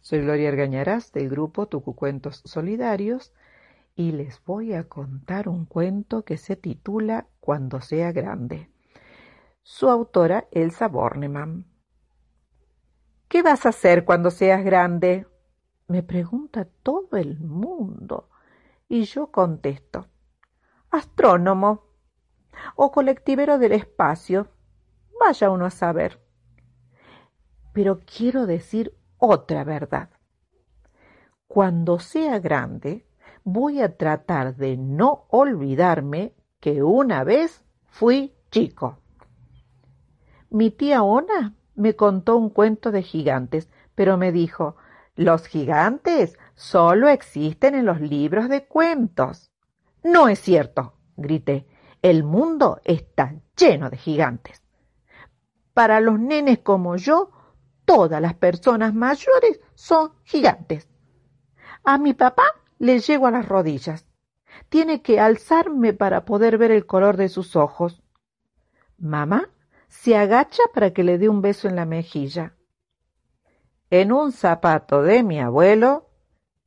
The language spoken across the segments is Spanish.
Soy Gloria Argañarás del grupo Tucucuentos Solidarios y les voy a contar un cuento que se titula Cuando sea grande. Su autora Elsa Bornemann. ¿Qué vas a hacer cuando seas grande? Me pregunta todo el mundo y yo contesto. Astrónomo o colectivero del espacio. Vaya uno a saber. Pero quiero decir otra verdad. Cuando sea grande, voy a tratar de no olvidarme que una vez fui chico. Mi tía Ona me contó un cuento de gigantes, pero me dijo, los gigantes solo existen en los libros de cuentos. No es cierto, grité. El mundo está lleno de gigantes. Para los nenes como yo, todas las personas mayores son gigantes. A mi papá le llego a las rodillas. Tiene que alzarme para poder ver el color de sus ojos. Mamá se agacha para que le dé un beso en la mejilla. En un zapato de mi abuelo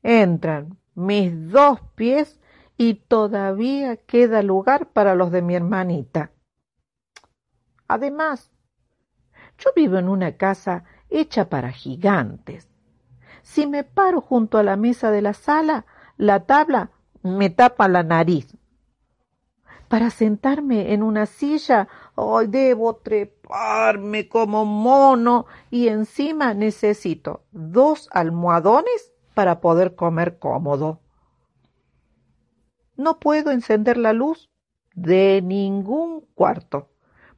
entran mis dos pies y todavía queda lugar para los de mi hermanita. Además, yo vivo en una casa hecha para gigantes. Si me paro junto a la mesa de la sala, la tabla me tapa la nariz. Para sentarme en una silla, hoy debo treparme como mono y encima necesito dos almohadones para poder comer cómodo. No puedo encender la luz de ningún cuarto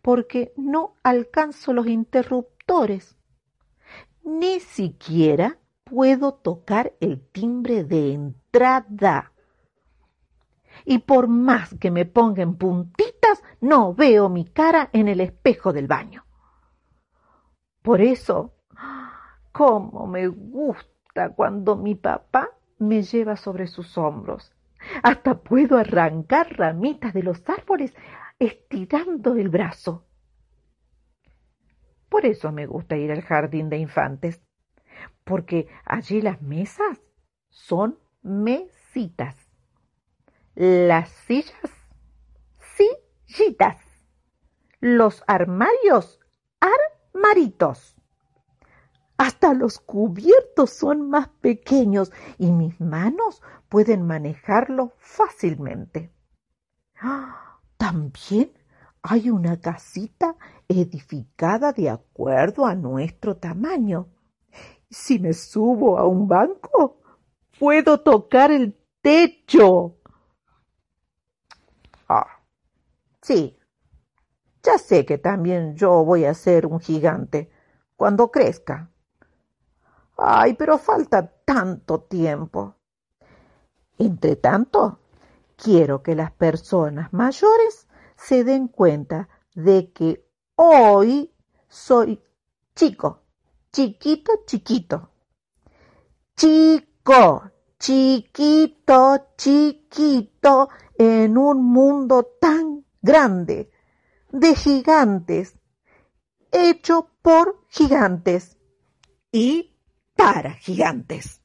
porque no alcanzo los interruptores ni siquiera puedo tocar el timbre de entrada. Y por más que me ponga en puntitas, no veo mi cara en el espejo del baño. Por eso, cómo me gusta cuando mi papá me lleva sobre sus hombros. Hasta puedo arrancar ramitas de los árboles estirando el brazo. Por eso me gusta ir al jardín de infantes, porque allí las mesas son mesitas. Las sillas, sillitas. Los armarios, armaritos. Hasta los cubiertos son más pequeños y mis manos pueden manejarlo fácilmente. ¡Ah! También hay una casita edificada de acuerdo a nuestro tamaño. Si me subo a un banco, puedo tocar el techo. Ah, sí, ya sé que también yo voy a ser un gigante cuando crezca. Ay, pero falta tanto tiempo. Entre tanto, quiero que las personas mayores se den cuenta de que hoy soy chico, chiquito, chiquito. Chico, chiquito, chiquito, en un mundo tan grande, de gigantes, hecho por gigantes y para gigantes.